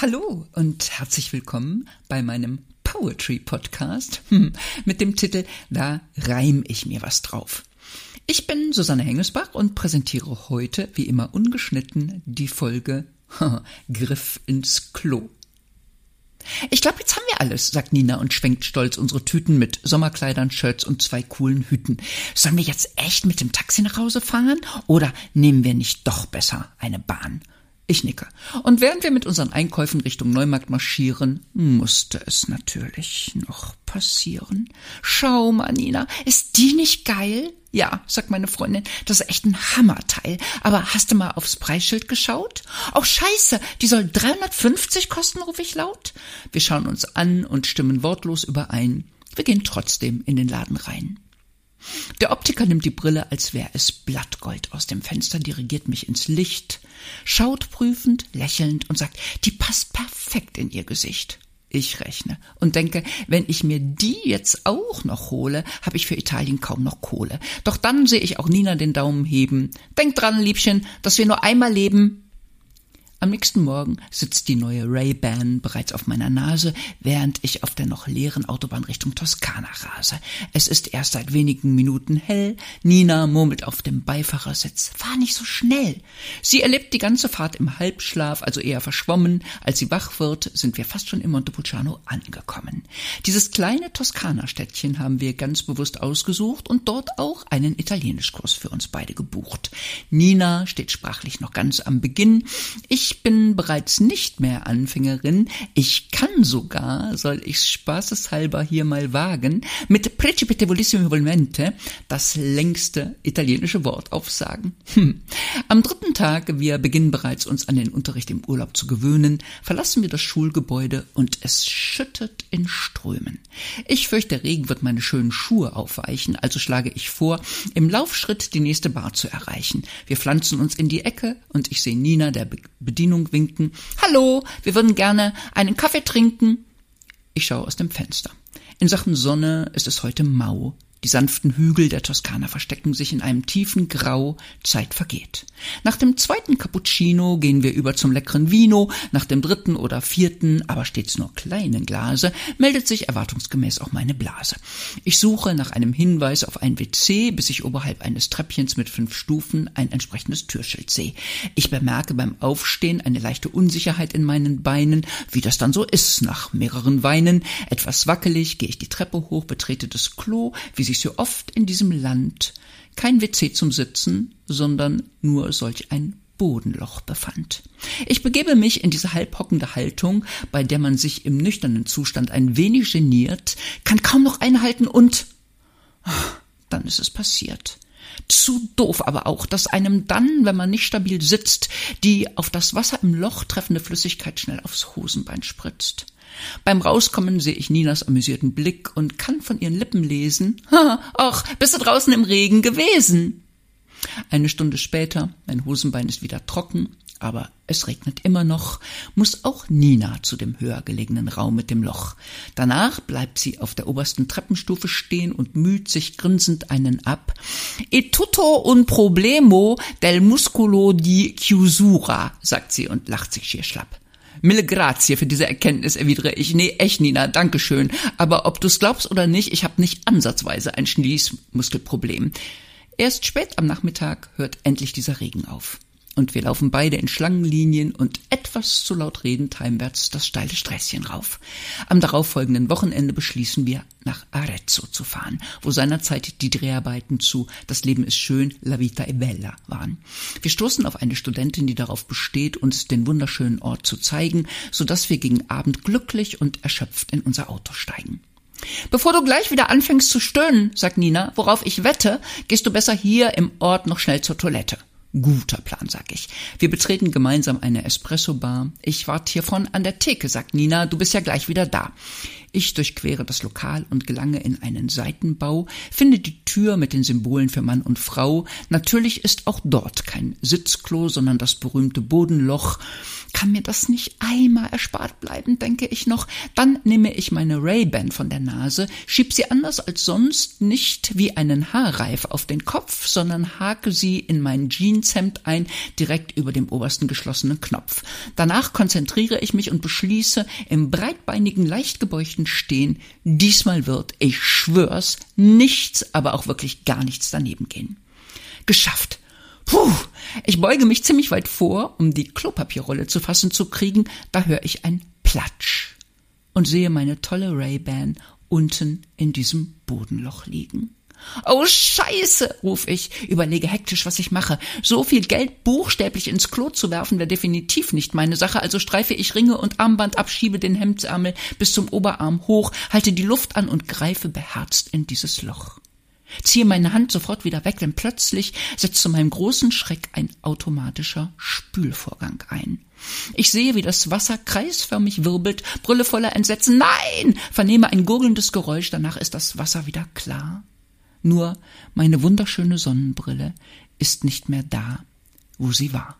Hallo und herzlich willkommen bei meinem Poetry Podcast hm, mit dem Titel Da reim ich mir was drauf. Ich bin Susanne Hengesbach und präsentiere heute, wie immer ungeschnitten, die Folge Griff ins Klo. Ich glaube, jetzt haben wir alles, sagt Nina und schwenkt stolz unsere Tüten mit Sommerkleidern, Shirts und zwei coolen Hüten. Sollen wir jetzt echt mit dem Taxi nach Hause fahren oder nehmen wir nicht doch besser eine Bahn? Ich nicke. Und während wir mit unseren Einkäufen Richtung Neumarkt marschieren, musste es natürlich noch passieren. Schau mal, Nina, ist die nicht geil? Ja, sagt meine Freundin, das ist echt ein Hammerteil. Aber hast du mal aufs Preisschild geschaut? Oh, scheiße, die soll 350 kosten, rufe ich laut. Wir schauen uns an und stimmen wortlos überein. Wir gehen trotzdem in den Laden rein. Der Optiker nimmt die Brille, als wäre es Blattgold aus dem Fenster, dirigiert mich ins Licht, schaut prüfend, lächelnd und sagt, die passt perfekt in ihr Gesicht. Ich rechne und denke, wenn ich mir die jetzt auch noch hole, habe ich für Italien kaum noch Kohle. Doch dann sehe ich auch Nina den Daumen heben. Denk dran, Liebchen, dass wir nur einmal leben. Am nächsten Morgen sitzt die neue Ray-Ban bereits auf meiner Nase, während ich auf der noch leeren Autobahn Richtung Toskana rase. Es ist erst seit wenigen Minuten hell. Nina murmelt auf dem Beifahrersitz. Fahr nicht so schnell. Sie erlebt die ganze Fahrt im Halbschlaf, also eher verschwommen. Als sie wach wird, sind wir fast schon in Montepulciano angekommen. Dieses kleine Toskana-Städtchen haben wir ganz bewusst ausgesucht und dort auch einen Italienischkurs für uns beide gebucht. Nina steht sprachlich noch ganz am Beginn. Ich ich bin bereits nicht mehr Anfängerin. Ich kann sogar, soll ich spaßeshalber hier mal wagen, mit Precipite volissimo volmente das längste italienische Wort aufsagen. Hm. Am dritten Tag, wir beginnen bereits uns an den Unterricht im Urlaub zu gewöhnen, verlassen wir das Schulgebäude und es schüttet in Strömen. Ich fürchte, der Regen wird meine schönen Schuhe aufweichen, also schlage ich vor, im Laufschritt die nächste Bar zu erreichen. Wir pflanzen uns in die Ecke und ich sehe Nina, der Bedienung Bedienung winken. Hallo, wir würden gerne einen Kaffee trinken. Ich schaue aus dem Fenster. In Sachen Sonne ist es heute mau. Die sanften Hügel der Toskana verstecken sich in einem tiefen Grau, Zeit vergeht. Nach dem zweiten Cappuccino gehen wir über zum leckeren Vino, nach dem dritten oder vierten, aber stets nur kleinen Glase, meldet sich erwartungsgemäß auch meine Blase. Ich suche nach einem Hinweis auf ein WC, bis ich oberhalb eines Treppchens mit fünf Stufen ein entsprechendes Türschild sehe. Ich bemerke beim Aufstehen eine leichte Unsicherheit in meinen Beinen, wie das dann so ist nach mehreren Weinen. Etwas wackelig gehe ich die Treppe hoch, betrete das Klo, wie sich so oft in diesem Land kein WC zum Sitzen, sondern nur solch ein Bodenloch befand. Ich begebe mich in diese halbhockende Haltung, bei der man sich im nüchternen Zustand ein wenig geniert, kann kaum noch einhalten und dann ist es passiert. Zu doof aber auch, dass einem dann, wenn man nicht stabil sitzt, die auf das Wasser im Loch treffende Flüssigkeit schnell aufs Hosenbein spritzt. Beim Rauskommen sehe ich Ninas amüsierten Blick und kann von ihren Lippen lesen, ach, bist du draußen im Regen gewesen? Eine Stunde später, mein Hosenbein ist wieder trocken, aber es regnet immer noch, muss auch Nina zu dem höher gelegenen Raum mit dem Loch. Danach bleibt sie auf der obersten Treppenstufe stehen und müht sich grinsend einen ab. E tutto un problemo del muscolo di chiusura, sagt sie und lacht sich schier schlapp. Mille grazie für diese Erkenntnis, erwidere ich. Nee, echt, Nina, dankeschön. Aber ob du's glaubst oder nicht, ich habe nicht ansatzweise ein Schließmuskelproblem. Erst spät am Nachmittag hört endlich dieser Regen auf und wir laufen beide in Schlangenlinien und etwas zu laut redend heimwärts das steile Sträßchen rauf. Am darauffolgenden Wochenende beschließen wir, nach Arezzo zu fahren, wo seinerzeit die Dreharbeiten zu Das Leben ist schön, La vita è bella waren. Wir stoßen auf eine Studentin, die darauf besteht, uns den wunderschönen Ort zu zeigen, so dass wir gegen Abend glücklich und erschöpft in unser Auto steigen. Bevor du gleich wieder anfängst zu stöhnen, sagt Nina, worauf ich wette, gehst du besser hier im Ort noch schnell zur Toilette. Guter Plan, sag ich. Wir betreten gemeinsam eine Espresso-Bar. Ich warte hier vorn an der Theke, sagt Nina. Du bist ja gleich wieder da. Ich durchquere das Lokal und gelange in einen Seitenbau, finde die Tür mit den Symbolen für Mann und Frau. Natürlich ist auch dort kein Sitzklo, sondern das berühmte Bodenloch. Kann mir das nicht einmal erspart bleiben, denke ich noch. Dann nehme ich meine Ray-Ban von der Nase, schieb sie anders als sonst nicht wie einen Haarreif auf den Kopf, sondern hake sie in mein Jeanshemd ein, direkt über dem obersten geschlossenen Knopf. Danach konzentriere ich mich und beschließe im breitbeinigen, leicht gebeugten Stehen, diesmal wird, ich schwör's, nichts, aber auch wirklich gar nichts daneben gehen. Geschafft. Puh, ich beuge mich ziemlich weit vor, um die Klopapierrolle zu fassen zu kriegen, da höre ich ein Platsch und sehe meine tolle Ray-Ban unten in diesem Bodenloch liegen. Oh Scheiße, ruf ich, überlege hektisch, was ich mache. So viel Geld buchstäblich ins Klo zu werfen, wäre definitiv nicht meine Sache, also streife ich Ringe und Armband ab, schiebe den Hemdsärmel bis zum Oberarm hoch, halte die Luft an und greife beherzt in dieses Loch. Ziehe meine Hand sofort wieder weg, denn plötzlich setzt zu meinem großen Schreck ein automatischer Spülvorgang ein. Ich sehe, wie das Wasser kreisförmig wirbelt, brülle voller Entsetzen. Nein! Vernehme ein gurgelndes Geräusch, danach ist das Wasser wieder klar. Nur meine wunderschöne Sonnenbrille ist nicht mehr da, wo sie war.